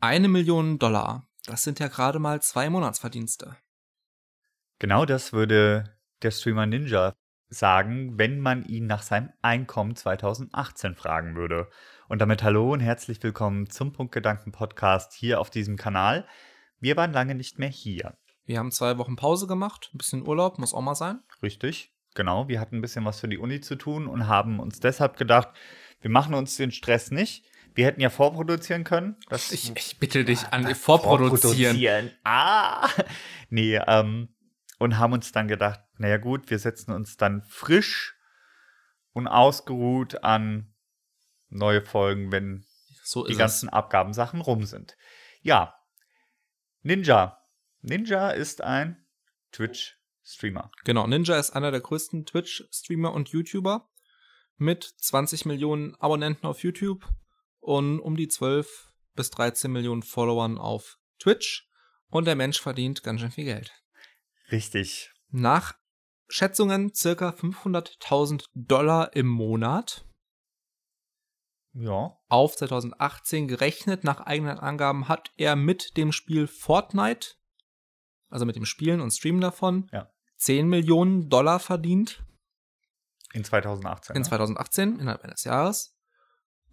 Eine Million Dollar. Das sind ja gerade mal zwei Monatsverdienste. Genau das würde der Streamer Ninja sagen, wenn man ihn nach seinem Einkommen 2018 fragen würde. Und damit hallo und herzlich willkommen zum Punktgedanken Podcast hier auf diesem Kanal. Wir waren lange nicht mehr hier. Wir haben zwei Wochen Pause gemacht, ein bisschen Urlaub, muss auch mal sein. Richtig, genau. Wir hatten ein bisschen was für die Uni zu tun und haben uns deshalb gedacht, wir machen uns den Stress nicht. Wir hätten ja vorproduzieren können. Das ich, ich bitte dich an, vorproduzieren. vorproduzieren. Ah, nee, ähm, und haben uns dann gedacht, naja gut, wir setzen uns dann frisch und ausgeruht an neue Folgen, wenn so die ganzen es. Abgabensachen rum sind. Ja, Ninja. Ninja ist ein Twitch-Streamer. Genau, Ninja ist einer der größten Twitch-Streamer und YouTuber mit 20 Millionen Abonnenten auf YouTube und um die 12 bis 13 Millionen Followern auf Twitch. Und der Mensch verdient ganz schön viel Geld. Richtig. Nach Schätzungen circa 500.000 Dollar im Monat. Ja. Auf 2018 gerechnet, nach eigenen Angaben, hat er mit dem Spiel Fortnite, also mit dem Spielen und Streamen davon, ja. 10 Millionen Dollar verdient. In 2018. In 2018, ne? innerhalb eines Jahres.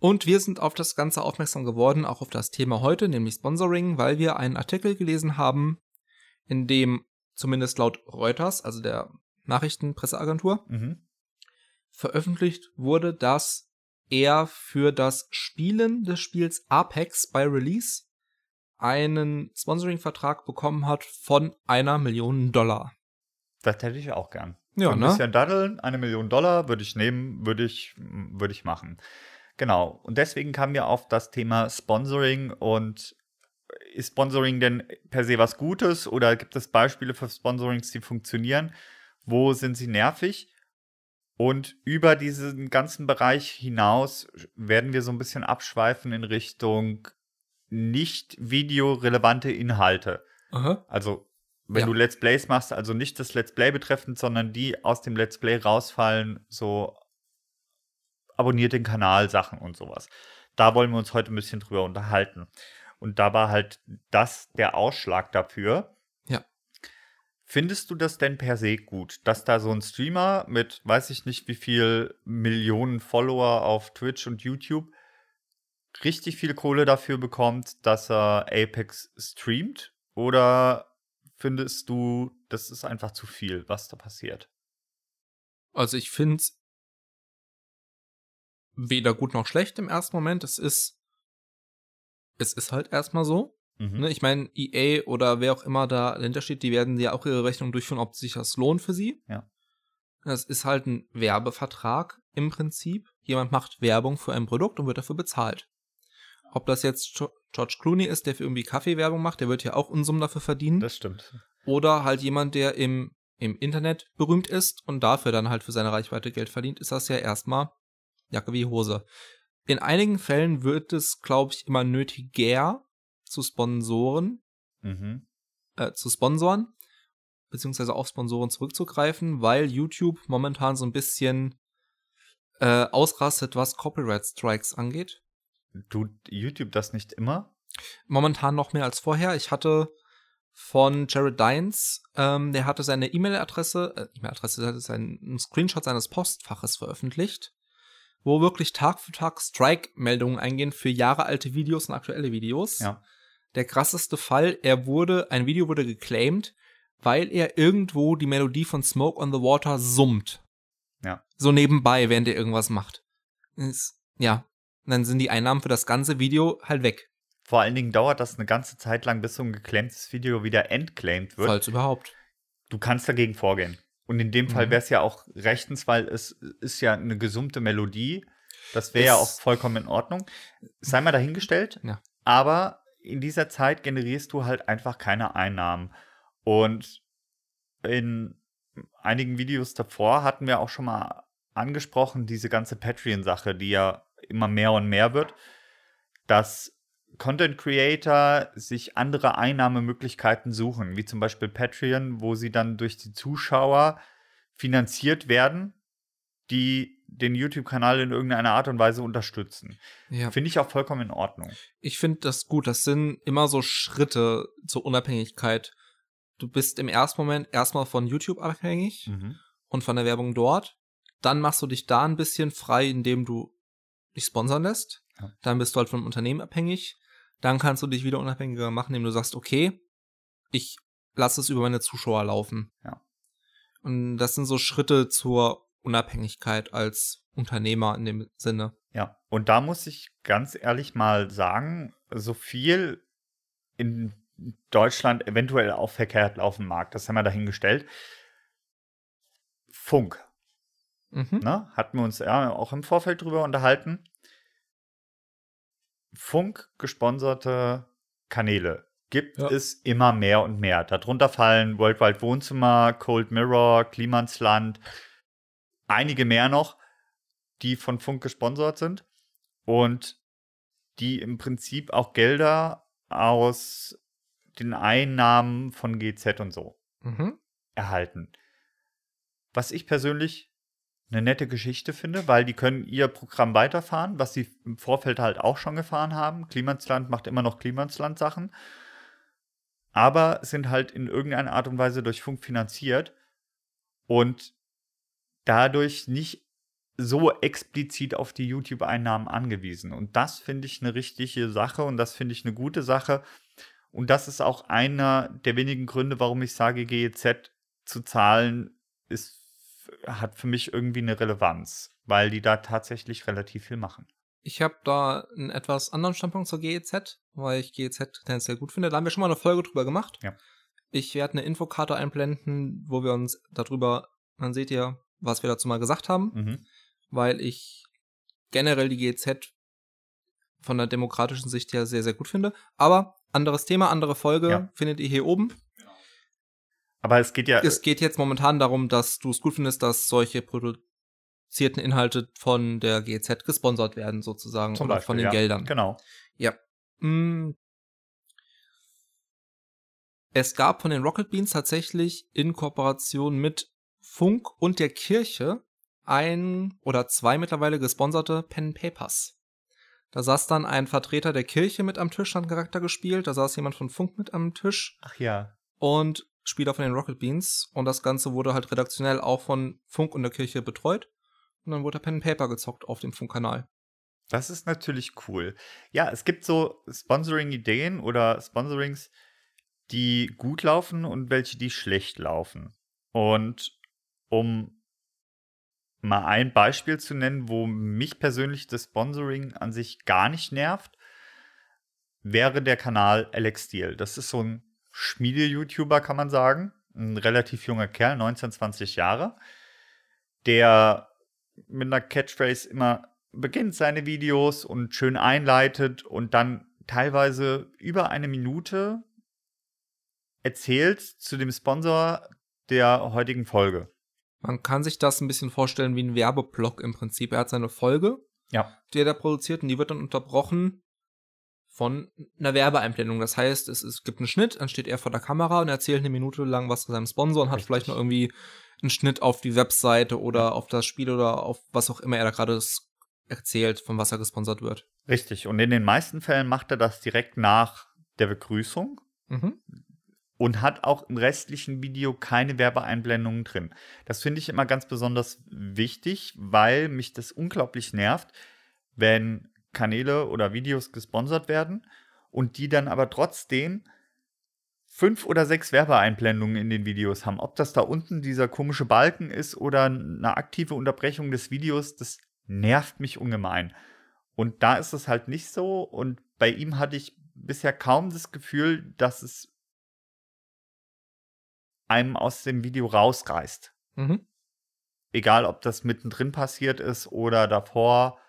Und wir sind auf das Ganze aufmerksam geworden, auch auf das Thema heute, nämlich Sponsoring, weil wir einen Artikel gelesen haben, in dem zumindest laut Reuters, also der Nachrichtenpresseagentur, mhm. veröffentlicht wurde, dass er für das Spielen des Spiels Apex bei Release einen Sponsoring-Vertrag bekommen hat von einer Million Dollar. Das hätte ich auch gern. Ja, ein ne? bisschen daddeln, eine Million Dollar würde ich nehmen, würde ich, würde ich machen. Genau. Und deswegen kamen wir auf das Thema Sponsoring und ist Sponsoring denn per se was Gutes oder gibt es Beispiele für Sponsorings, die funktionieren? Wo sind sie nervig? Und über diesen ganzen Bereich hinaus werden wir so ein bisschen abschweifen in Richtung nicht videorelevante Inhalte. Aha. Also, wenn ja. du Let's Plays machst, also nicht das Let's Play betreffend, sondern die aus dem Let's Play rausfallen, so abonniert den Kanal, Sachen und sowas. Da wollen wir uns heute ein bisschen drüber unterhalten. Und da war halt das der Ausschlag dafür. Ja. Findest du das denn per se gut, dass da so ein Streamer mit, weiß ich nicht, wie viel Millionen Follower auf Twitch und YouTube richtig viel Kohle dafür bekommt, dass er Apex streamt? Oder findest du, das ist einfach zu viel, was da passiert? Also ich finde es weder gut noch schlecht im ersten Moment. Es ist, es ist halt erstmal so. Mhm. Ne, ich meine, EA oder wer auch immer da dahinter steht, die werden ja auch ihre Rechnung durchführen, ob sich das lohnt für sie. Ja. Das ist halt ein Werbevertrag im Prinzip. Jemand macht Werbung für ein Produkt und wird dafür bezahlt. Ob das jetzt George Clooney ist, der für irgendwie Kaffeewerbung macht, der wird ja auch Unsummen dafür verdienen. Das stimmt. Oder halt jemand, der im, im Internet berühmt ist und dafür dann halt für seine Reichweite Geld verdient, ist das ja erstmal Jacke wie Hose. In einigen Fällen wird es, glaube ich, immer nötiger zu Sponsoren, mhm. äh, zu sponsoren, beziehungsweise auf Sponsoren zurückzugreifen, weil YouTube momentan so ein bisschen äh, ausrastet, was Copyright Strikes angeht. Tut YouTube das nicht immer? Momentan noch mehr als vorher. Ich hatte von Jared Dines, ähm, der hatte seine E-Mail-Adresse, äh, E-Mail-Adresse, der hatte seinen Screenshot seines Postfaches veröffentlicht wo wirklich Tag für Tag Strike-Meldungen eingehen für jahrealte Videos und aktuelle Videos. Ja. Der krasseste Fall, er wurde, ein Video wurde geclaimed, weil er irgendwo die Melodie von Smoke on the Water summt. Ja. So nebenbei, während er irgendwas macht. Ist, ja. Und dann sind die Einnahmen für das ganze Video halt weg. Vor allen Dingen dauert das eine ganze Zeit lang, bis so ein geclaimtes Video wieder entclaimed wird. Falls überhaupt. Du kannst dagegen vorgehen. Und in dem Fall mhm. wäre es ja auch rechtens, weil es ist ja eine gesummte Melodie. Das wäre ja auch vollkommen in Ordnung. Sei mal dahingestellt. Ja. Aber in dieser Zeit generierst du halt einfach keine Einnahmen. Und in einigen Videos davor hatten wir auch schon mal angesprochen, diese ganze Patreon-Sache, die ja immer mehr und mehr wird, dass Content Creator sich andere Einnahmemöglichkeiten suchen, wie zum Beispiel Patreon, wo sie dann durch die Zuschauer finanziert werden, die den YouTube-Kanal in irgendeiner Art und Weise unterstützen. Ja. Finde ich auch vollkommen in Ordnung. Ich finde das gut. Das sind immer so Schritte zur Unabhängigkeit. Du bist im ersten Moment erstmal von YouTube abhängig Mhm. und von der Werbung dort. Dann machst du dich da ein bisschen frei, indem du dich sponsern lässt. Ja. Dann bist du halt vom Unternehmen abhängig. Dann kannst du dich wieder unabhängiger machen, indem du sagst, okay, ich lasse es über meine Zuschauer laufen. Ja. Und das sind so Schritte zur Unabhängigkeit als Unternehmer in dem Sinne. Ja, und da muss ich ganz ehrlich mal sagen, so viel in Deutschland eventuell auch verkehrt laufen mag, das haben wir dahingestellt. Funk, Mhm. ne? Hatten wir uns ja auch im Vorfeld drüber unterhalten. Funk gesponserte Kanäle gibt Ja. es immer mehr und mehr. Darunter fallen Worldwide Wohnzimmer, Cold Mirror, Klimansland, einige mehr noch, die von Funk gesponsert sind und die im Prinzip auch Gelder aus den Einnahmen von GZ und so Mhm. erhalten. Was ich persönlich eine nette Geschichte finde, weil die können ihr Programm weiterfahren, was sie im Vorfeld halt auch schon gefahren haben. Klimansland macht immer noch Klimansland-Sachen, aber sind halt in irgendeiner Art und Weise durch Funk finanziert und dadurch nicht so explizit auf die YouTube-Einnahmen angewiesen. Und das finde ich eine richtige Sache und das finde ich eine gute Sache. Und das ist auch einer der wenigen Gründe, warum ich sage, GEZ zu zahlen ist, hat für mich irgendwie eine Relevanz, weil die da tatsächlich relativ viel machen. Ich habe da einen etwas anderen Standpunkt zur GEZ, weil ich GEZ tendenziell gut finde. Da haben wir schon mal eine Folge drüber gemacht. Ja. Ich werde eine Infokarte einblenden, wo wir uns darüber, dann seht ihr, was wir dazu mal gesagt haben, Mhm. weil ich generell die GEZ von der demokratischen Sicht her sehr, sehr gut finde. Aber anderes Thema, andere Folge Ja. findet ihr hier oben. Aber es geht ja, Es geht jetzt momentan darum, dass du es gut findest, dass solche produzierten Inhalte von der GEZ gesponsert werden, sozusagen, zum oder Beispiel von den ja, Geldern. Genau. Ja. Mm. Es gab von den Rocket Beans tatsächlich in Kooperation mit Funk und der Kirche ein oder zwei mittlerweile gesponserte Pen Papers. Da saß dann ein Vertreter der Kirche mit am Tisch, hat einen Charakter gespielt, da saß jemand von Funk mit am Tisch Ach ja. und Spieler von den Rocket Beans und das Ganze wurde halt redaktionell auch von Funk und der Kirche betreut und dann wurde Pen Paper gezockt auf dem Funkkanal. Das ist natürlich cool. Ja, es gibt so Sponsoring-Ideen oder Sponsorings, die gut laufen und welche, die schlecht laufen. Und um mal ein Beispiel zu nennen, wo mich persönlich das Sponsoring an sich gar nicht nervt, wäre der Kanal Alex Steel. Das ist so ein Schmiede-YouTuber, kann man sagen. Ein relativ junger Kerl, 19, 20 Jahre, der mit einer Catchphrase immer beginnt seine Videos und schön einleitet und dann teilweise über eine Minute erzählt zu dem Sponsor der heutigen Folge. Man kann sich das ein bisschen vorstellen wie ein Werbeblock im Prinzip. Er hat seine Folge, Ja. die er da produziert, und die wird dann unterbrochen von einer Werbeeinblendung. Das heißt, es, es gibt einen Schnitt, dann steht er vor der Kamera und erzählt eine Minute lang was zu seinem Sponsor und hat Richtig. vielleicht noch irgendwie einen Schnitt auf die Webseite oder auf das Spiel oder auf was auch immer er da gerade erzählt, von was er gesponsert wird. Richtig. Und in den meisten Fällen macht er das direkt nach der Begrüßung Mhm. und hat auch im restlichen Video keine Werbeeinblendungen drin. Das finde ich immer ganz besonders wichtig, weil mich das unglaublich nervt, wenn Kanäle oder Videos gesponsert werden und die dann aber trotzdem fünf oder sechs Werbeeinblendungen in den Videos haben. Ob das da unten dieser komische Balken ist oder eine aktive Unterbrechung des Videos, das nervt mich ungemein. Und da ist es halt nicht so. Und bei ihm hatte ich bisher kaum das Gefühl, dass es einem aus dem Video rausreißt. Mhm. Egal, ob das mittendrin passiert ist oder davor.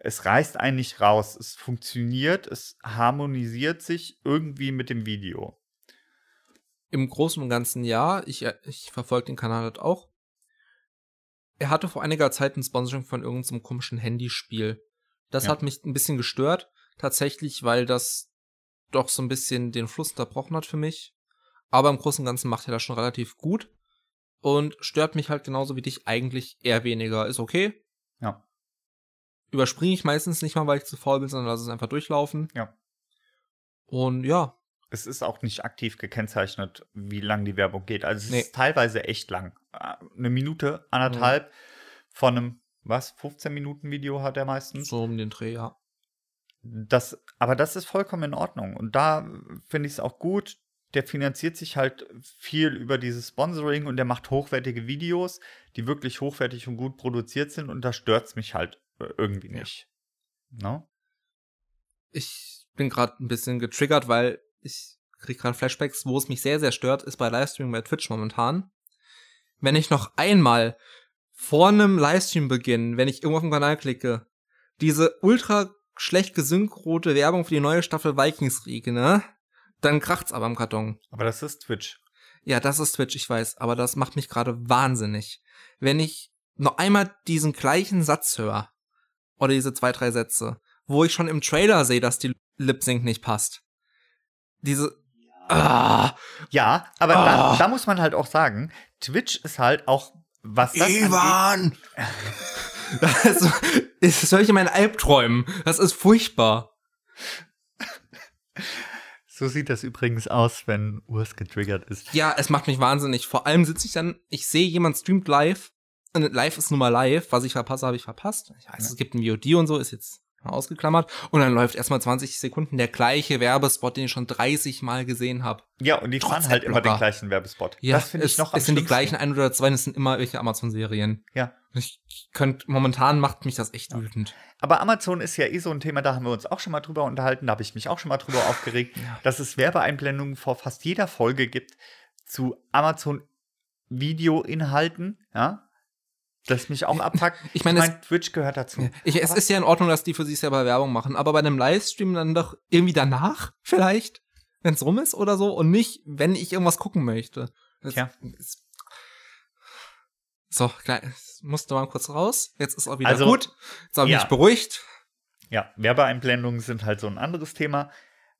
Es reißt einen nicht raus. Es funktioniert, es harmonisiert sich irgendwie mit dem Video. Im Großen und Ganzen ja. Ich, äh, ich verfolge den Kanal halt auch. Er hatte vor einiger Zeit ein Sponsoring von irgendeinem komischen Handyspiel. Das Ja. hat mich ein bisschen gestört. Tatsächlich, weil das doch so ein bisschen den Fluss unterbrochen hat für mich. Aber im Großen und Ganzen macht er das schon relativ gut. und stört mich halt genauso wie dich eigentlich eher weniger. Ist okay. Ja. Überspringe ich meistens nicht mal, weil ich zu faul bin, sondern lasse es einfach durchlaufen. Ja. Und ja, Es ist auch nicht aktiv gekennzeichnet, wie lang die Werbung geht. Also es Nee. ist teilweise echt lang. Äh, Eine Minute, anderthalb von einem, was, 15 Minuten Video hat er meistens. so um den Dreh, ja. Das, aber das ist vollkommen in Ordnung. Und da finde ich es auch gut. Der finanziert sich halt viel über dieses Sponsoring und der macht hochwertige Videos, die wirklich hochwertig und gut produziert sind. Und da stört es mich halt irgendwie Ja. nicht. Ne? Ich bin gerade ein bisschen getriggert, weil ich kriege gerade Flashbacks, wo es mich sehr, sehr stört, ist bei Livestream bei Twitch momentan. Wenn ich noch einmal vor einem Livestream-Beginn, wenn ich irgendwo auf den Kanal klicke, diese ultra schlecht gesynchrote Werbung für die neue Staffel Vikings kriege, ne? Dann kracht's aber im Karton. Aber das ist Twitch. Ja, das ist Twitch, ich weiß, aber das macht mich gerade wahnsinnig. Wenn ich noch einmal diesen gleichen Satz höre, oder diese zwei, drei Sätze, wo ich schon im Trailer sehe, dass die Lip Sync nicht passt. Diese. Ah, Ja, aber Ah. da, da muss man halt auch sagen, Twitch ist halt auch, was das Ivan! Das, ist- das höre ich in meinen Albträumen. Das ist furchtbar. So sieht das übrigens aus, wenn Urs getriggert ist. Ja, es macht mich wahnsinnig. Vor allem sitze ich dann, ich sehe, jemand streamt live. Live ist nun mal live. Was ich verpasse, habe ich verpasst. Ich weiß, Ja. es gibt ein VOD und so, ist jetzt ausgeklammert. Und dann läuft erstmal 20 Sekunden der gleiche Werbespot, den ich schon 30 Mal gesehen habe. Ja, und die fahren halt immer den gleichen Werbespot. Ja, das finde ich noch am Es sind die gleichen ein oder zwei, es sind immer welche Amazon-Serien. Ja. Ich könnte, momentan macht mich das echt wütend. Aber Amazon ist ja eh so ein Thema, da haben wir uns auch schon mal drüber unterhalten, da habe ich mich auch schon mal drüber aufgeregt, Ja. dass es Werbeeinblendungen vor fast jeder Folge gibt zu Amazon Videoinhalten, ja. Das mich auch abpackt. Ich meine, es- Twitch gehört dazu. Ich, es ist ja in Ordnung, dass die für sich selber Werbung machen, aber bei einem Livestream dann doch irgendwie danach vielleicht, wenn es rum ist oder so und nicht, wenn ich irgendwas gucken möchte. Das, Tja. ist- so, musste mal kurz raus. Jetzt ist auch wieder Also, gut. Jetzt habe ich ja. mich beruhigt. Ja, Werbeeinblendungen sind halt so ein anderes Thema.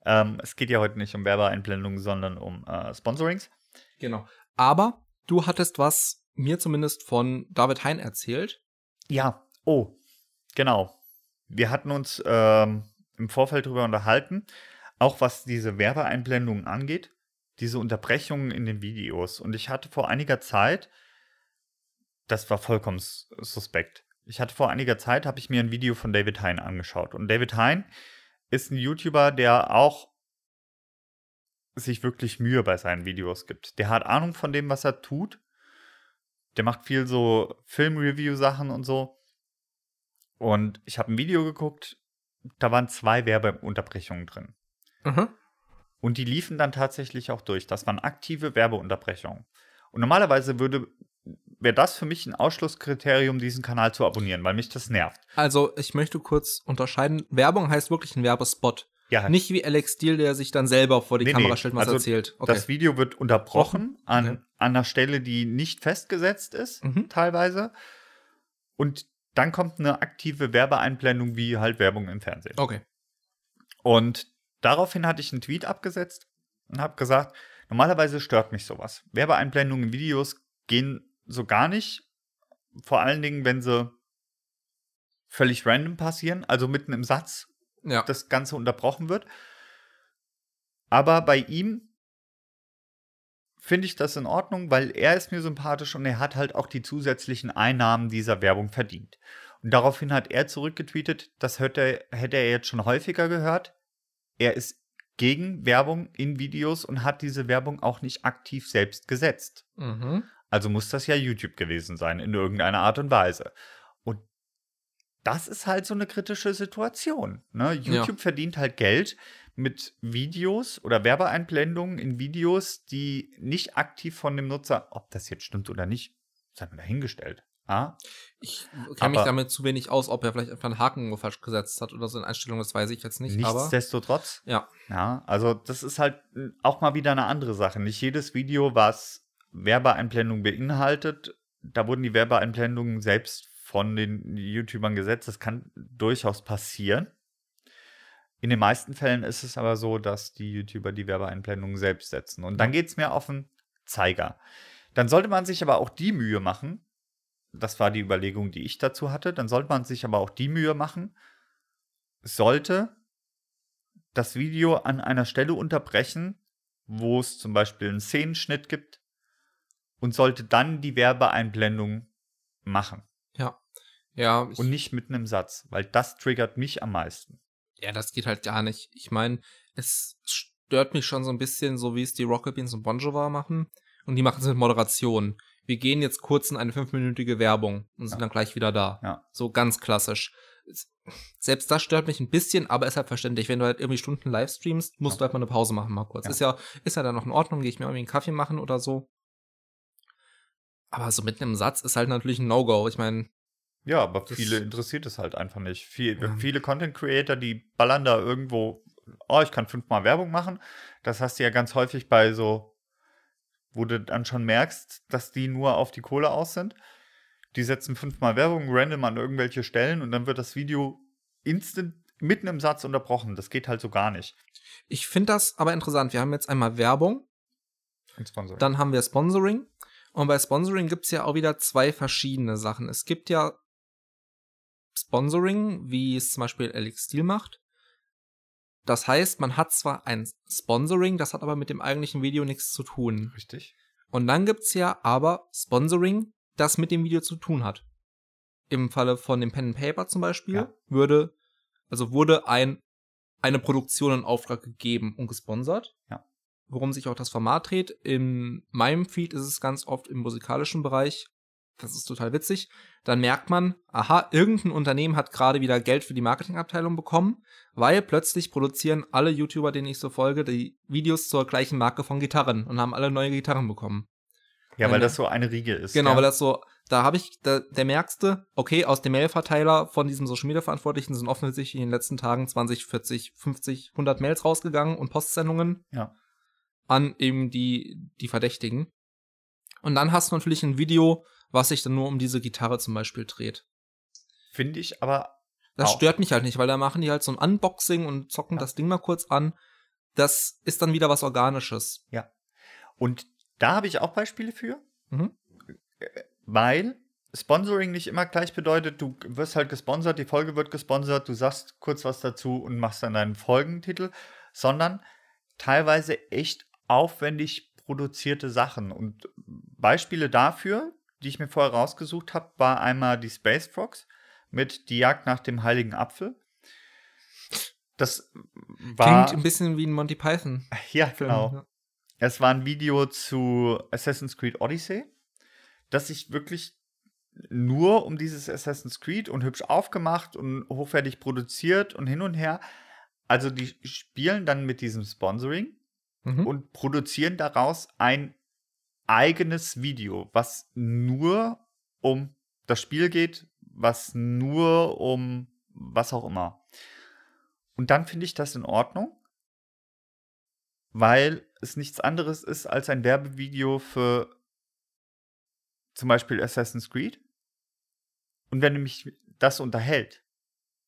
Ähm, es geht ja heute nicht um Werbeeinblendungen, sondern um äh, Sponsorings. Genau. Aber du hattest was mir zumindest von David Hein erzählt. Ja, oh, genau. Wir hatten uns ähm, im Vorfeld darüber unterhalten, auch was diese Werbeeinblendungen angeht, diese Unterbrechungen in den Videos. Und ich hatte vor einiger Zeit, das war vollkommen sus- suspekt. Ich hatte vor einiger Zeit, habe ich mir ein Video von David Hein angeschaut. Und David Hein ist ein YouTuber, der auch sich wirklich Mühe bei seinen Videos gibt. Der hat Ahnung von dem, was er tut. Der macht viel so Film-Review-Sachen und so. Und ich habe ein Video geguckt, da waren zwei Werbeunterbrechungen drin. Mhm. Und die liefen dann tatsächlich auch durch. Das waren aktive Werbeunterbrechungen. Und normalerweise würde wäre das für mich ein Ausschlusskriterium, diesen Kanal zu abonnieren, weil mich das nervt. Also, ich möchte kurz unterscheiden. Werbung heißt wirklich ein Werbespot. Ja, Nicht wie Alex Steele, der sich dann selber vor die Nee, Kamera nee. stellt und was Also, erzählt. Okay. das Video wird unterbrochen an, Okay. An einer Stelle, die nicht festgesetzt ist, Mhm. teilweise. Und dann kommt eine aktive Werbeeinblendung, wie halt Werbung im Fernsehen. okay. Und daraufhin hatte ich einen Tweet abgesetzt und habe gesagt, normalerweise stört mich sowas. Werbeeinblendungen in Videos gehen so gar nicht. Vor allen Dingen, wenn sie völlig random passieren, also mitten im Satz Ja. das Ganze unterbrochen wird. Aber bei ihm finde ich das in Ordnung, weil er ist mir sympathisch und er hat halt auch die zusätzlichen Einnahmen dieser Werbung verdient. Und daraufhin hat er zurückgetweetet, das hätte, hätte er jetzt schon häufiger gehört. Er ist gegen Werbung in Videos und hat diese Werbung auch nicht aktiv selbst gesetzt. Mhm. Also muss das ja YouTube gewesen sein, in irgendeiner Art und Weise. Und das ist halt so eine kritische Situation. Ne? YouTube verdient halt Geld mit Videos oder Werbeeinblendungen in Videos, die nicht aktiv von dem Nutzer, ob das jetzt stimmt oder nicht, sei mal dahingestellt. Ah? Ich kenne mich damit zu wenig aus, ob er vielleicht einfach einen Haken falsch gesetzt hat oder so in Einstellungen, das weiß ich jetzt nicht. aber Nichtsdestotrotz. ja, Ja, also das ist halt auch mal wieder eine andere Sache. Nicht jedes Video, was Werbeeinblendung beinhaltet, da wurden die Werbeeinblendungen selbst von den YouTubern gesetzt. Das kann durchaus passieren. In den meisten Fällen ist es aber so, dass die YouTuber die Werbeeinblendungen selbst setzen. Und dann geht es mir auf den Zeiger. Dann sollte man sich aber auch die Mühe machen, das war die Überlegung, die ich dazu hatte, dann sollte man sich aber auch die Mühe machen, sollte das Video an einer Stelle unterbrechen, wo es zum Beispiel einen Szenenschnitt gibt und sollte dann die Werbeeinblendung machen. Ja. Ja. Und nicht mitten im Satz, weil das triggert mich am meisten. Ja, das geht halt gar nicht. Ich meine, es stört mich schon so ein bisschen, so wie es die Rocket Beans und Bon Jovi machen. Und die machen es mit Moderation. Wir gehen jetzt kurz in eine fünfminütige Werbung und sind ja. dann gleich wieder da. Ja. So ganz klassisch. Selbst das stört mich ein bisschen, aber ist halt verständlich. Wenn du halt irgendwie Stunden live streamst, musst ja. du halt mal eine Pause machen, mal kurz. Ist ja, ist ja dann noch in Ordnung, gehe ich mir irgendwie einen Kaffee machen oder so. Aber so mitten im Satz ist halt natürlich ein No-Go. Ich meine, ja, aber viele interessiert es halt einfach nicht. Viel, ja. Viele Content Creator, die ballern da irgendwo, oh, ich kann fünfmal Werbung machen. Das hast du ja ganz häufig bei so wo du dann schon merkst, dass die nur auf die Kohle aus sind. Die setzen fünfmal Werbung random an irgendwelche Stellen und dann wird das Video instant mitten im Satz unterbrochen. Das geht halt so gar nicht. Ich finde das aber interessant. Wir haben jetzt einmal Werbung. Dann haben wir Sponsoring. Und bei Sponsoring gibt es ja auch wieder zwei verschiedene Sachen. Es gibt ja Sponsoring, wie es zum Beispiel Alex Steel macht. Das heißt, man hat zwar ein Sponsoring, das hat aber mit dem eigentlichen Video nichts zu tun. Richtig. Und dann gibt's ja aber Sponsoring, das mit dem Video zu tun hat. Im Falle von dem Pen and Paper zum Beispiel ja. würde, also wurde ein, eine Produktion in Auftrag gegeben und gesponsert. Ja. Worum sich auch das Format dreht. In meinem Feed ist es ganz oft im musikalischen Bereich das ist total witzig, dann merkt man, aha, irgendein Unternehmen hat gerade wieder Geld für die Marketingabteilung bekommen, weil plötzlich produzieren alle YouTuber, denen ich so folge, die Videos zur gleichen Marke von Gitarren und haben alle neue Gitarren bekommen. Ja, weil das so eine Riege ist. Genau, ja. weil das so, da habe ich, da, der merkste, okay, aus dem Mailverteiler von diesem Social Media Verantwortlichen sind offensichtlich in den letzten Tagen 20, 40, 50, 100 Mails rausgegangen und Postsendungen. Ja. An eben die, die Verdächtigen. Und dann hast du natürlich ein Video, was sich dann nur um diese Gitarre zum Beispiel dreht. Finde ich aber. Das auch. stört mich halt nicht, weil da machen die halt so ein Unboxing und zocken ja. das Ding mal kurz an. Das ist dann wieder was Organisches. Ja. Und da habe ich auch Beispiele für. Mhm. Weil Sponsoring nicht immer gleich bedeutet, du wirst halt gesponsert, die Folge wird gesponsert, du sagst kurz was dazu und machst dann deinen Folgentitel, sondern teilweise echt aufwendig produzierte Sachen. Und Beispiele dafür, die ich mir vorher rausgesucht habe, war einmal die Space Frogs mit Die Jagd nach dem heiligen Apfel. Das war. Klingt ein bisschen wie ein Monty Python. Ja, genau. Ja. Es war ein Video zu Assassin's Creed Odyssey, das sich wirklich nur um dieses Assassin's Creed und hübsch aufgemacht und hochwertig produziert und hin und her. Also die spielen dann mit diesem Sponsoring mhm. und produzieren daraus ein eigenes Video, was nur um das Spiel geht, was nur um was auch immer. Und dann finde ich das in Ordnung, weil es nichts anderes ist als ein Werbevideo für zum Beispiel Assassin's Creed. Und wenn mich das unterhält,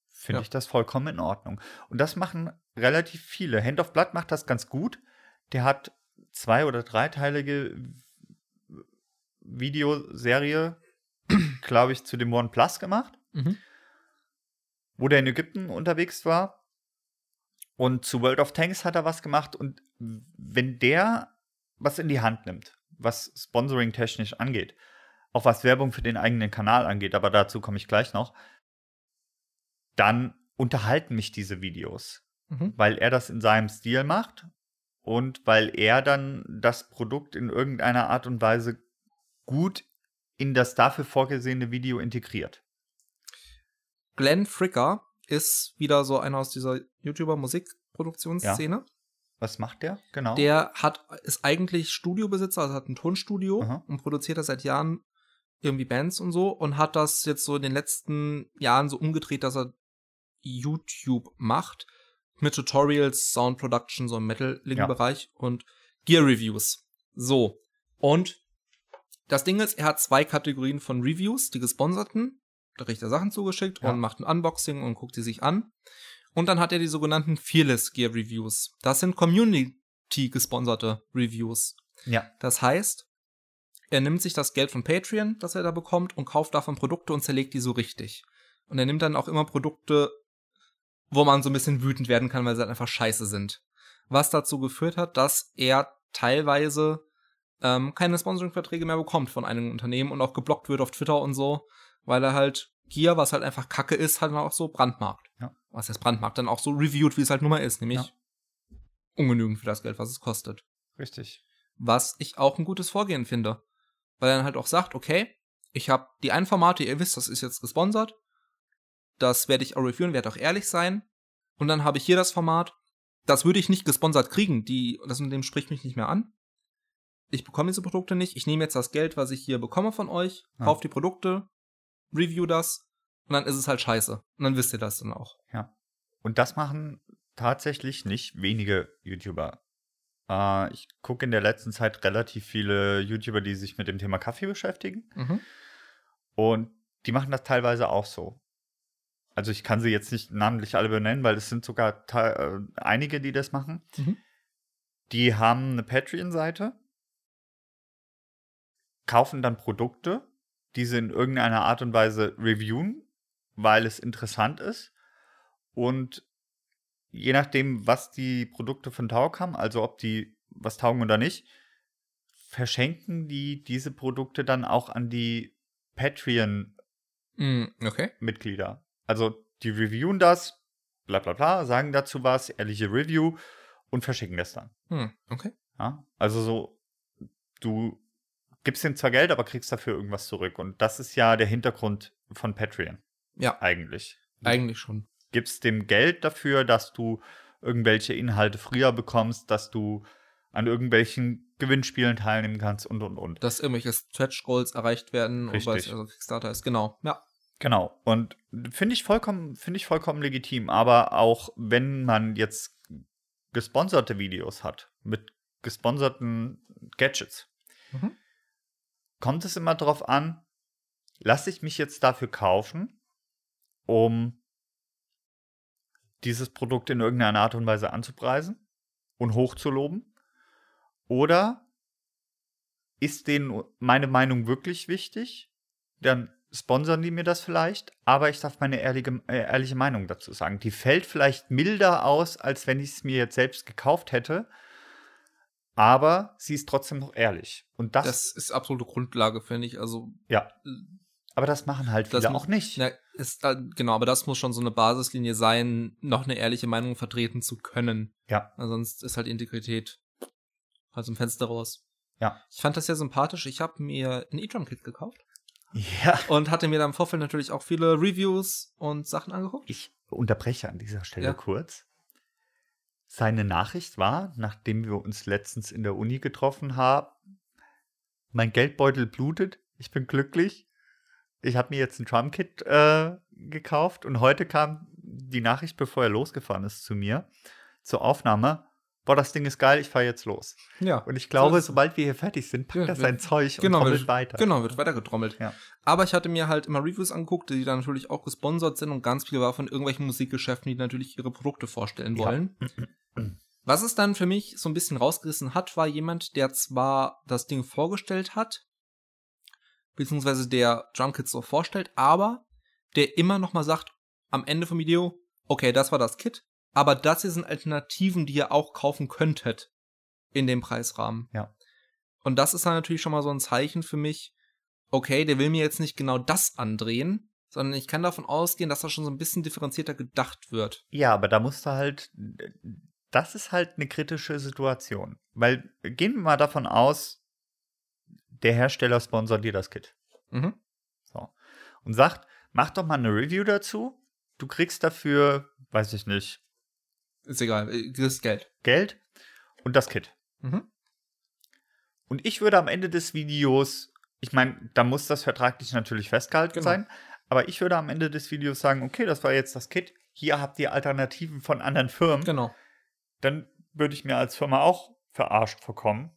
finde ja. ich das vollkommen in Ordnung. Und das machen relativ viele. Hand of Blood macht das ganz gut. Der hat zwei oder dreiteilige Videoserie, glaube ich, zu dem OnePlus gemacht, mhm. wo der in Ägypten unterwegs war. Und zu World of Tanks hat er was gemacht. Und wenn der was in die Hand nimmt, was Sponsoring technisch angeht, auch was Werbung für den eigenen Kanal angeht, aber dazu komme ich gleich noch, dann unterhalten mich diese Videos, mhm. weil er das in seinem Stil macht und weil er dann das Produkt in irgendeiner Art und Weise gut in das dafür vorgesehene Video integriert. Glenn Fricker ist wieder so einer aus dieser YouTuber-Musikproduktionsszene. Ja. Was macht der? Genau. Der hat, ist eigentlich Studiobesitzer, also hat ein Tonstudio Aha. und produziert da seit Jahren irgendwie Bands und so und hat das jetzt so in den letzten Jahren so umgedreht, dass er YouTube macht mit Tutorials, Sound Production, so im Metal-Link-Bereich ja. und Gear Reviews. So. Und das Ding ist, er hat zwei Kategorien von Reviews, die gesponserten. Da kriegt er Sachen zugeschickt ja. und macht ein Unboxing und guckt sie sich an. Und dann hat er die sogenannten Fearless Gear Reviews. Das sind Community gesponserte Reviews. Ja. Das heißt, er nimmt sich das Geld von Patreon, das er da bekommt, und kauft davon Produkte und zerlegt die so richtig. Und er nimmt dann auch immer Produkte, wo man so ein bisschen wütend werden kann, weil sie halt einfach scheiße sind. Was dazu geführt hat, dass er teilweise ähm, keine Sponsoring-Verträge mehr bekommt von einigen Unternehmen und auch geblockt wird auf Twitter und so, weil er halt Gear, was halt einfach Kacke ist, halt auch so brandmarkt. Ja. Was heißt brandmarkt? Dann auch so reviewed, wie es halt nun mal ist, nämlich Ja. ungenügend für das Geld, was es kostet. Richtig. Was ich auch ein gutes Vorgehen finde. Weil er dann halt auch sagt, okay, ich habe die einen Formate, ihr wisst, das ist jetzt gesponsert. Das werde ich auch reviewen, werde auch ehrlich sein. Und dann habe ich hier das Format. Das würde ich nicht gesponsert kriegen. Die, das Unternehmen spricht mich nicht mehr an. Ich bekomme diese Produkte nicht. Ich nehme jetzt das Geld, was ich hier bekomme von euch, Ja. kaufe die Produkte, review das und dann ist es halt scheiße. Und dann wisst ihr das dann auch. Und das machen tatsächlich nicht wenige YouTuber. Äh, ich gucke in der letzten Zeit relativ viele YouTuber, die sich mit dem Thema Kaffee beschäftigen. Mhm. Und die machen das teilweise auch so. Also ich kann sie jetzt nicht namentlich alle benennen, weil es sind sogar äh, einige, die das machen. Mhm. Die haben eine Patreon-Seite, kaufen dann Produkte, die sie in irgendeiner Art und Weise reviewen, weil es interessant ist. Und je nachdem, was die Produkte von Taug haben, also ob die was taugen oder nicht, verschenken die diese Produkte dann auch an die Patreon Mm, okay. Also die reviewen das, bla bla bla, sagen dazu was, ehrliche Review und verschicken das dann. Hm, okay. Ja? Also so, du gibst ihm zwar Geld, aber kriegst dafür irgendwas zurück. Und das ist ja der Hintergrund von Patreon Ja, eigentlich. Eigentlich schon. gibst dem Geld dafür, dass du irgendwelche Inhalte früher bekommst, dass du an irgendwelchen Gewinnspielen teilnehmen kannst und und und. Dass irgendwelche Stretch Goals erreicht werden und weil es also Kickstarter ist. Genau. Ja. Genau. Und finde ich vollkommen, finde ich vollkommen legitim. Aber auch wenn man jetzt gesponserte Videos hat mit gesponserten Gadgets, Mhm. Kommt es immer darauf an, lasse ich mich jetzt dafür kaufen, um dieses Produkt in irgendeiner Art und Weise anzupreisen und hochzuloben? Oder ist denen meine Meinung wirklich wichtig? Dann sponsern die mir das vielleicht, aber ich darf meine ehrliche, äh, ehrliche Meinung dazu sagen. Die fällt vielleicht milder aus, als wenn ich es mir jetzt selbst gekauft hätte, aber sie ist trotzdem noch ehrlich. Und das, Das ist absolute Grundlage, finde ich. Also, ja. Aber das machen halt Das viele mu- auch nicht. na, ist, äh, genau, aber das muss schon so eine Basislinie sein, noch eine ehrliche Meinung vertreten zu können. Ja. Sonst ist halt Integrität halt zum Fenster raus. Ja. Ich fand das sehr sympathisch. Ich habe mir ein E-Drum-Kit gekauft Ja. und hatte mir da im Vorfeld natürlich auch viele Reviews und Sachen angeguckt. Ich unterbreche an dieser Stelle Ja. kurz. Seine Nachricht war, nachdem wir uns letztens in der Uni getroffen haben, mein Geldbeutel blutet, ich bin glücklich. Ich habe mir jetzt ein Drumkit äh, gekauft und heute kam die Nachricht, bevor er losgefahren ist, zu mir zur Aufnahme. Boah, das Ding ist geil, ich fahre jetzt los. Ja. Und ich glaube, es. sobald wir hier fertig sind, packt Ja, er wird- sein Zeug und genau, trommelt wird- weiter. Genau, wird weitergetrommelt. Ja. Aber ich hatte mir halt immer Reviews angeguckt, die dann natürlich auch gesponsert sind und ganz viel war von irgendwelchen Musikgeschäften, die natürlich ihre Produkte vorstellen Ja. wollen. Was es dann für mich so ein bisschen rausgerissen hat, war jemand, der zwar das Ding vorgestellt hat, beziehungsweise der Drumkits so vorstellt, aber der immer noch mal sagt, am Ende vom Video, okay, das war das Kit, aber das hier sind Alternativen, die ihr auch kaufen könntet in dem Preisrahmen. Ja. Und das ist dann natürlich schon mal so ein Zeichen für mich, okay, der will mir jetzt nicht genau das andrehen, sondern ich kann davon ausgehen, dass da schon so ein bisschen differenzierter gedacht wird. Ja, aber da musst du halt, das ist halt eine kritische Situation. Weil gehen wir mal davon aus, der Hersteller sponsert dir das Kit. Mhm. So. Und sagt, mach doch mal eine Review dazu. Du kriegst dafür, weiß ich nicht, Ist egal, äh, kriegst Geld. Geld und das Kit. Mhm. Und ich würde am Ende des Videos, ich meine, da muss das vertraglich natürlich festgehalten Genau. sein, aber ich würde am Ende des Videos sagen, okay, das war jetzt das Kit, hier habt ihr Alternativen von anderen Firmen. Genau. dann würde ich mir als Firma auch verarscht vorkommen.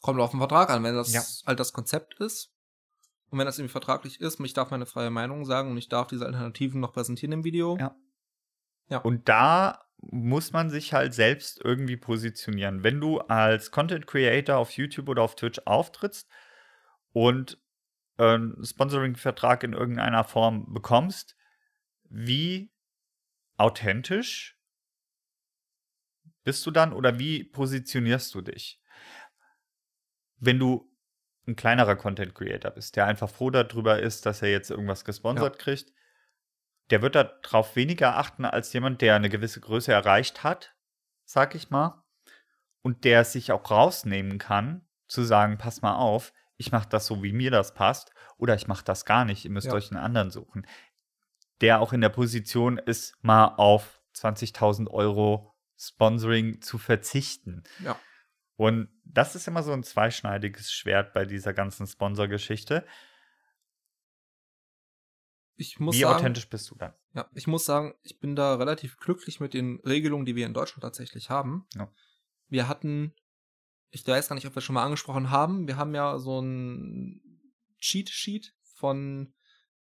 Kommt auf den Vertrag an, wenn das Ja. halt das Konzept ist. Und wenn das irgendwie vertraglich ist, ich darf meine freie Meinung sagen und ich darf diese Alternativen noch präsentieren im Video. Ja. Und da muss man sich halt selbst irgendwie positionieren. Wenn du als Content Creator auf YouTube oder auf Twitch auftrittst, und einen Sponsoring-Vertrag in irgendeiner Form bekommst, wie authentisch bist du dann oder wie positionierst du dich? Wenn du ein kleinerer Content Creator bist, der einfach froh darüber ist, dass er jetzt irgendwas gesponsert ja. kriegt, der wird darauf weniger achten als jemand, der eine gewisse Größe erreicht hat, sag ich mal, und der sich auch rausnehmen kann, zu sagen, pass mal auf, ich mache das so, wie mir das passt, oder ich mache das gar nicht, ihr müsst ja. euch einen anderen suchen. Der auch in der Position ist, mal auf 20.000 Euro Sponsoring zu verzichten. Ja. Und das ist immer so ein zweischneidiges Schwert bei dieser ganzen Sponsor-Geschichte. Ich muss Wie sagen, authentisch bist du dann? Ja, ich muss sagen, ich bin da relativ glücklich mit den Regelungen, die wir in Deutschland tatsächlich haben. Ja. Wir hatten, ich weiß gar nicht, ob wir schon mal angesprochen haben, wir haben ja so ein Cheat-Sheet von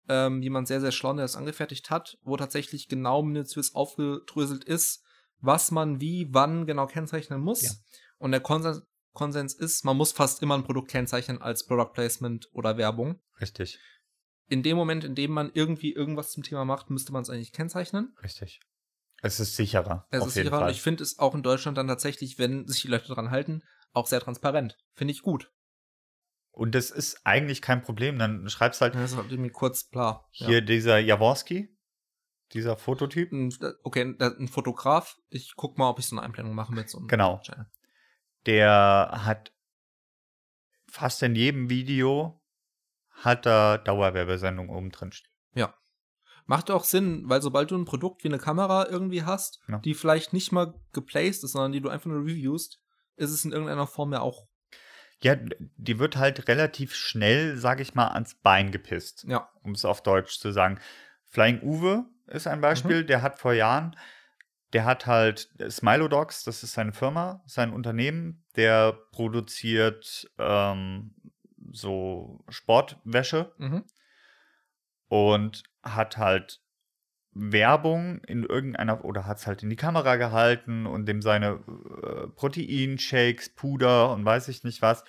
ähm, jemand sehr, sehr schlau, der das angefertigt hat, wo tatsächlich genau minutiös aufgedröselt ist, was man wie, wann genau kennzeichnen muss. Ja. Und der Konsens, Konsens ist, man muss fast immer ein Produkt kennzeichnen als Product Placement oder Werbung. Richtig. In dem Moment, in dem man irgendwie irgendwas zum Thema macht, müsste man es eigentlich kennzeichnen. Richtig. Es ist sicherer. Es ist sicherer und ich finde es auch in Deutschland dann tatsächlich, wenn sich die Leute daran halten, auch sehr transparent. Finde ich gut. Und das ist eigentlich kein Problem. Dann schreibst halt. Ja, das ist mir kurz klar. Hier ja. dieser Jaworski, dieser Fototyp. Okay, ein Fotograf. Ich guck mal, ob ich so eine Einblendung mache mit so einem Genau. Channel. Der hat fast in jedem Video hat er Dauerwerbesendung oben drin stehen. Ja. Macht auch Sinn, weil sobald du ein Produkt wie eine Kamera irgendwie hast, ja. die vielleicht nicht mal geplaced ist, sondern die du einfach nur reviewst, ist es in irgendeiner Form ja auch. Ja, die wird halt relativ schnell, sag ich mal, ans Bein gepisst. Ja. Um es auf Deutsch zu sagen. Flying Uwe ist ein Beispiel, mhm. der hat vor Jahren, der hat halt Smilodogs, das ist seine Firma, sein Unternehmen, der produziert ähm, so Sportwäsche mhm. und hat halt Werbung in irgendeiner oder hat es halt in die Kamera gehalten und dem seine äh, Proteinshakes, Puder und weiß ich nicht was,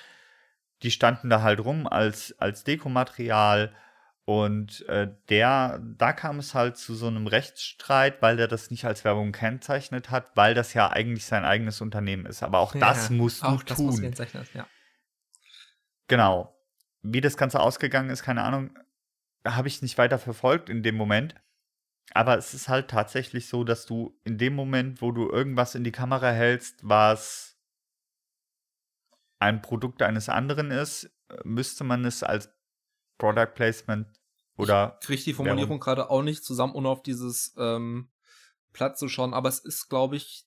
die standen da halt rum als, als Dekomaterial und äh, der, da kam es halt zu so einem Rechtsstreit, weil der das nicht als Werbung kennzeichnet hat, weil das ja eigentlich sein eigenes Unternehmen ist. Aber auch ja, das musst auch du das tun. Muss ja. Genau. Wie das Ganze ausgegangen ist, keine Ahnung, habe ich nicht weiter verfolgt in dem Moment. Aber es ist halt tatsächlich so, dass du in dem Moment, wo du irgendwas in die Kamera hältst, was ein Produkt eines anderen ist, müsste man es als Product Placement oder. Ich kriege die Formulierung gerade auch nicht zusammen, ohne auf dieses ähm, Platz zu schauen, aber es ist, glaube ich,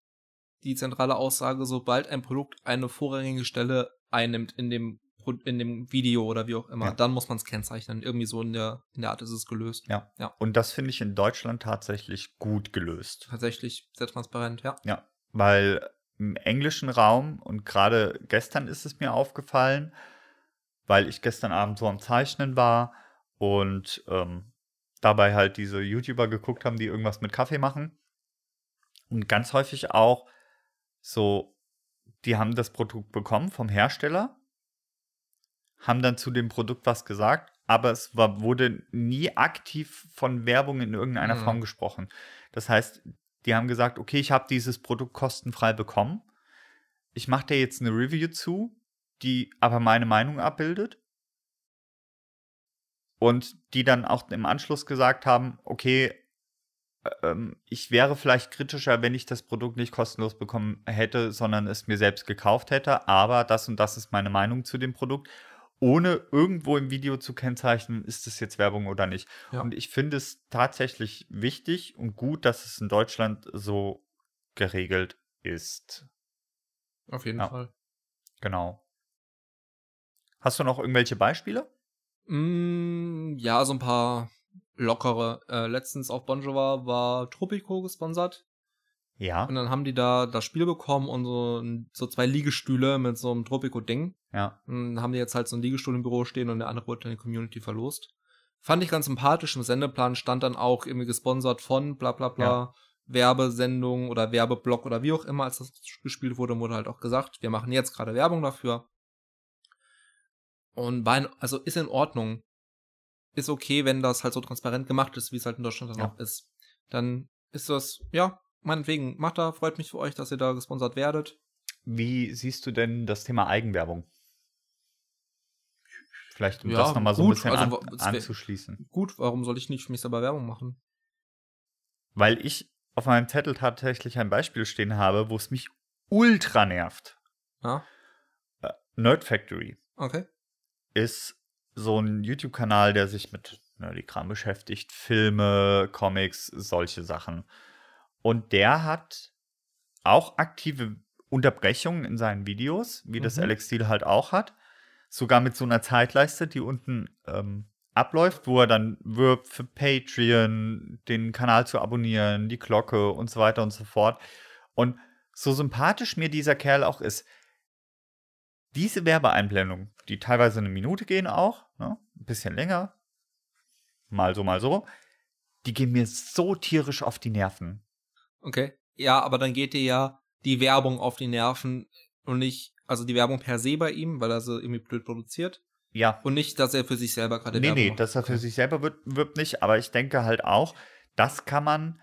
die zentrale Aussage, sobald ein Produkt eine vorrangige Stelle einnimmt in dem in dem Video oder wie auch immer, ja. dann muss man es kennzeichnen. Irgendwie so in der, in der Art ist es gelöst. Ja. ja. Und das finde ich in Deutschland tatsächlich gut gelöst. Tatsächlich sehr transparent, ja. Ja, weil im englischen Raum und gerade gestern ist es mir aufgefallen, weil ich gestern Abend so am Zeichnen war und ähm, dabei halt diese YouTuber geguckt haben, die irgendwas mit Kaffee machen. Und ganz häufig auch so, die haben das Produkt bekommen vom Hersteller, haben dann zu dem Produkt was gesagt, aber es war, wurde nie aktiv von Werbung in irgendeiner mhm. Form gesprochen. Das heißt, die haben gesagt, okay, ich habe dieses Produkt kostenfrei bekommen. Ich mache dir jetzt eine Review zu die aber meine Meinung abbildet. Und die dann auch im Anschluss gesagt haben, okay, ähm, ich wäre vielleicht kritischer, wenn ich das Produkt nicht kostenlos bekommen hätte, sondern es mir selbst gekauft hätte. Aber das und das ist meine Meinung zu dem Produkt. Ohne irgendwo im Video zu kennzeichnen, ist es jetzt Werbung oder nicht. Ja. Und ich finde es tatsächlich wichtig und gut, dass es in Deutschland so geregelt ist. Auf jeden ja. Fall. Genau. Hast du noch irgendwelche Beispiele? Mm, ja, so ein paar lockere. Äh, letztens auf Bon Jovi war Tropico gesponsert. Ja. Und dann haben die da das Spiel bekommen und so, so zwei Liegestühle mit so einem Tropico-Ding. Ja. Und dann haben die jetzt halt so einen Liegestuhl im Büro stehen und der andere wurde in der Community verlost. Fand ich ganz sympathisch. Im Sendeplan stand dann auch irgendwie gesponsert von bla bla bla. Ja. Werbesendung oder Werbeblock oder wie auch immer, als das gespielt wurde, wurde halt auch gesagt, wir machen jetzt gerade Werbung dafür. Und war in, also ist in Ordnung. Ist okay, wenn das halt so transparent gemacht ist, wie es halt in Deutschland dann Ja. auch ist. Dann ist das, ja, meinetwegen, macht da, freut mich für euch, dass ihr da gesponsert werdet. Wie siehst du denn das Thema Eigenwerbung? Vielleicht, um Ja, das nochmal so ein bisschen also an, anzuschließen. Gut, warum soll ich nicht für mich selber Werbung machen? Weil ich auf meinem Zettel tatsächlich ein Beispiel stehen habe, wo es mich ultra nervt. Ja, Nerd Factory okay. ist so ein YouTube-Kanal, der sich mit Nerdy-Kram beschäftigt. Filme, Comics, solche Sachen. Und der hat auch aktive Unterbrechungen in seinen Videos, wie das Mhm. Alex Steel halt auch hat. Sogar mit so einer Zeitleiste, die unten ähm, abläuft, wo er dann wirbt für Patreon, den Kanal zu abonnieren, die Glocke und so weiter und so fort. Und so sympathisch mir dieser Kerl auch ist, diese Werbeeinblendungen, die teilweise eine Minute gehen auch, ne, ein bisschen länger, mal so, mal so, die gehen mir so tierisch auf die Nerven. Okay. Ja, aber dann geht dir ja die Werbung auf die Nerven und nicht, also die Werbung per se bei ihm, weil er sie irgendwie blöd produziert. Ja, Und nicht, dass er für sich selber gerade nee, Werbung nee, macht. dass er für sich selber wirbt, wirbt nicht, aber ich denke halt auch, das kann man,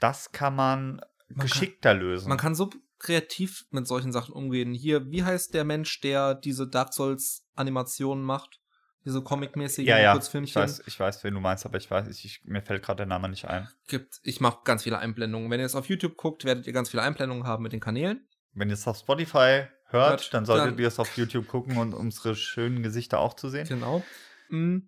das kann man, Man geschickter lösen. Man kann so kreativ mit solchen Sachen umgehen. Hier, wie heißt der Mensch, der diese Dark Souls Animationen macht? Diese Comic-mäßigen ja, ja, ich Kurzfilmchen weiß, ich weiß, wen du meinst, aber ich weiß, ich, ich, mir fällt gerade der Name nicht ein. gibt. Ich mache ganz viele Einblendungen. Wenn ihr es auf YouTube guckt, werdet ihr ganz viele Einblendungen haben mit den Kanälen. Wenn ihr es auf Spotify hört, Hört, dann solltet dann- ihr es auf YouTube gucken und unsere schönen Gesichter auch zu sehen. Genau. Mm.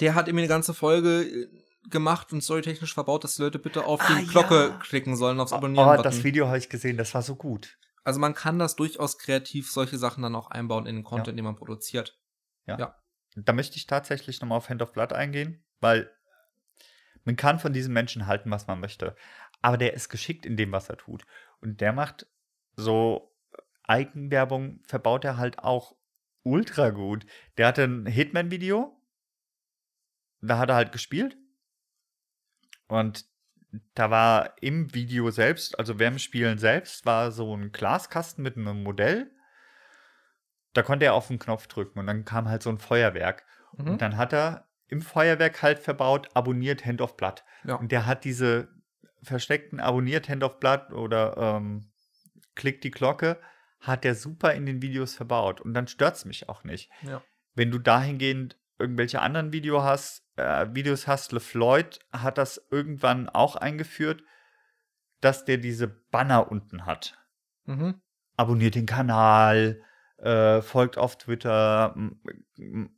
Der hat irgendwie eine ganze Folge äh, gemacht und storytechnisch verbaut, dass die Leute bitte auf die Ah, Glocke ja. klicken sollen, aufs Abonnieren. Oh, das Video habe ich gesehen, das war so gut. Also man kann das durchaus kreativ solche Sachen dann auch einbauen in den Content, den man produziert. Da möchte ich tatsächlich nochmal auf Hand of Blood eingehen, weil man kann von diesem Menschen halten, was man möchte. Aber der ist geschickt in dem, was er tut. Und der macht so Eigenwerbung, verbaut er halt auch ultra gut. Der hatte ein Hitman-Video, da hat er halt gespielt. Und da war im Video selbst, also während Spielen selbst, war so ein Glaskasten mit einem Modell. Da konnte er auf den Knopf drücken und dann kam halt so ein Feuerwerk. Mhm. Und dann hat er im Feuerwerk halt verbaut, abonniert Hand of Blood. Ja. Und der hat diese versteckten abonniert Hand of Blood oder ähm, klickt die Glocke, hat der super in den Videos verbaut. Und dann stört es mich auch nicht. Ja. Wenn du dahingehend irgendwelche anderen Video hast, äh, Videos hast, LeFloid hat das irgendwann auch eingeführt, dass der diese Banner unten hat Mhm. abonniert den Kanal, äh, folgt auf Twitter,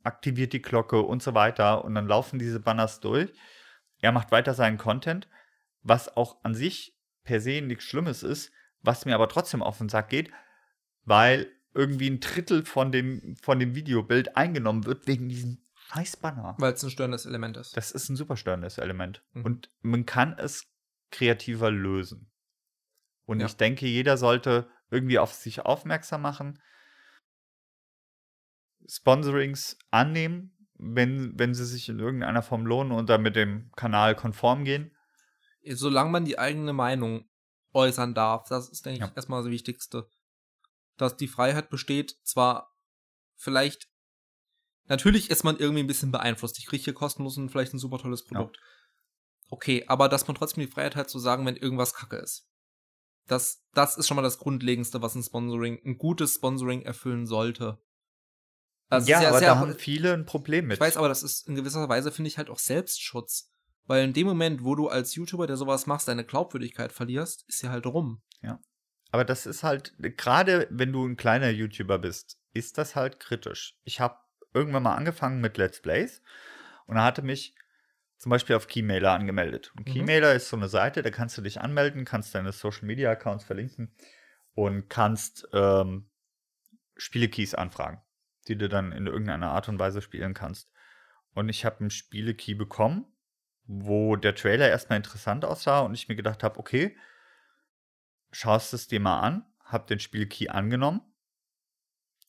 aktiviert die Glocke und so weiter. Und dann laufen diese Banners durch. Er macht weiter seinen Content, was auch an sich per se nichts Schlimmes ist, was mir aber trotzdem auf den Sack geht, weil irgendwie ein Drittel von dem, von dem Videobild eingenommen wird wegen diesem scheiß Banner. Weil es ein störendes Element ist. Das ist ein super störendes Element. Mhm. Und man kann es kreativer lösen. Und Ja. ich denke, jeder sollte irgendwie auf sich aufmerksam machen, Sponsorings annehmen, wenn, wenn sie sich in irgendeiner Form lohnen und da mit dem Kanal konform gehen. Solange man die eigene Meinung äußern darf, das ist, denke ich, Ja. erstmal das Wichtigste. Dass die Freiheit besteht, zwar vielleicht, natürlich ist man irgendwie ein bisschen beeinflusst. Ich kriege hier kostenlos ein, vielleicht ein super tolles Produkt. Okay, aber dass man trotzdem die Freiheit hat zu sagen, wenn irgendwas kacke ist. Das, das ist schon mal das Grundlegendste, was ein Sponsoring, ein gutes Sponsoring erfüllen sollte. Das ja, ist aber da haben viele ein Problem mit. ich weiß, aber das ist in gewisser Weise, finde ich, halt auch Selbstschutz. Weil in dem Moment, wo du als YouTuber, der sowas machst, deine Glaubwürdigkeit verlierst, ist sie halt rum. Aber das ist halt, gerade wenn du ein kleiner YouTuber bist, ist das halt kritisch. Ich habe irgendwann mal angefangen mit Let's Plays und da hatte mich zum Beispiel auf Keymailer angemeldet. Und Mhm. Keymailer ist so eine Seite, da kannst du dich anmelden, kannst deine Social Media Accounts verlinken und kannst ähm, Spielekeys anfragen, die du dann in irgendeiner Art und Weise spielen kannst. Und ich habe einen Spielekey bekommen, wo der Trailer erstmal interessant aussah und ich mir gedacht habe, okay, schaust es dir mal an, hab den Spielkey angenommen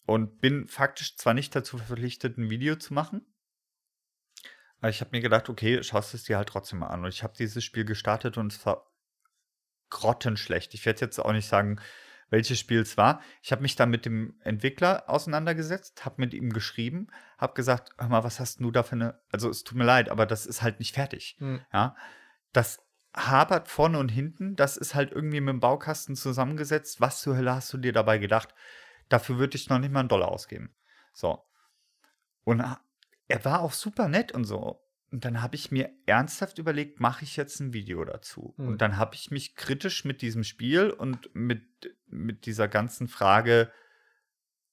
und bin faktisch zwar nicht dazu verpflichtet, ein Video zu machen, aber ich habe mir gedacht, okay, schaust es dir halt trotzdem mal an. Und ich habe dieses Spiel gestartet und es war grottenschlecht. Ich werde jetzt auch nicht sagen, welches Spiel es war. Ich habe mich dann mit dem Entwickler auseinandergesetzt, habe mit ihm geschrieben, habe gesagt, hör mal, was hast du da für eine, also es tut mir leid, aber das ist halt nicht fertig. Hm. Ja, das hapert vorne und hinten, das ist halt irgendwie mit dem Baukasten zusammengesetzt. Was zur Hölle hast du dir dabei gedacht? Dafür würde ich noch nicht mal einen Dollar ausgeben. So. Und er war auch super nett und so. Und dann habe ich mir ernsthaft überlegt, mache ich jetzt ein Video dazu? Hm. Und dann habe ich mich kritisch mit diesem Spiel und mit, mit dieser ganzen Frage,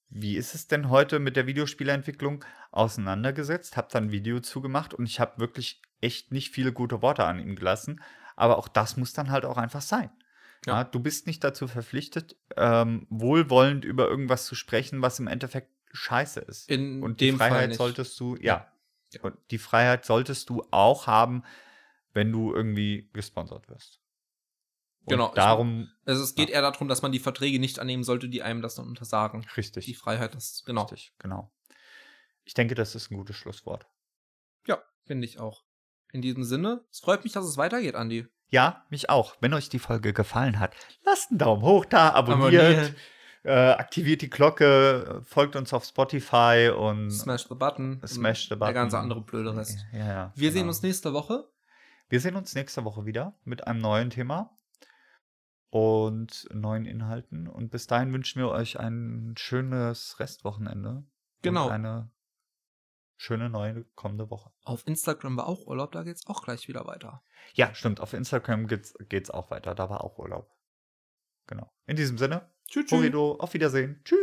wie ist es denn heute mit der Videospielentwicklung, auseinandergesetzt, habe dann ein Video zugemacht und ich habe wirklich echt nicht viele gute Worte an ihm gelassen. Aber auch das muss dann halt auch einfach sein. Ja. Ja, du bist nicht dazu verpflichtet, ähm, wohlwollend über irgendwas zu sprechen, was im Endeffekt scheiße ist. In Und dem die Freiheit solltest du, ja. Ja. Ja. Und die Freiheit solltest du auch haben, wenn du irgendwie gesponsert wirst. Und Genau, Darum, Also es geht eher darum, dass man die Verträge nicht annehmen sollte, die einem das dann untersagen. richtig. Die Freiheit, das, genau. Richtig, genau. Ich denke, das ist ein gutes Schlusswort. Ja, finde ich auch. In diesem Sinne, es freut mich, dass es weitergeht, Andi. Ja, mich auch. Wenn euch die Folge gefallen hat, lasst einen Daumen hoch da, abonniert, Äh, aktiviert die Glocke, folgt uns auf Spotify und Smash the Button. Smash the und Der Button. ganze andere blöde Rest. Ja, ja, Wir sehen genau. uns nächste Woche. Wir sehen uns nächste Woche wieder mit einem neuen Thema und neuen Inhalten. Und bis dahin wünschen wir euch ein schönes Restwochenende. Genau. Und eine schöne neue kommende Woche. Auf Instagram war auch Urlaub, da geht's auch gleich wieder weiter. Ja, stimmt. Auf Instagram geht's, geht's auch weiter. Da war auch Urlaub. Genau. In diesem Sinne, Tschüss. Horido, auf Wiedersehen. Tschüss.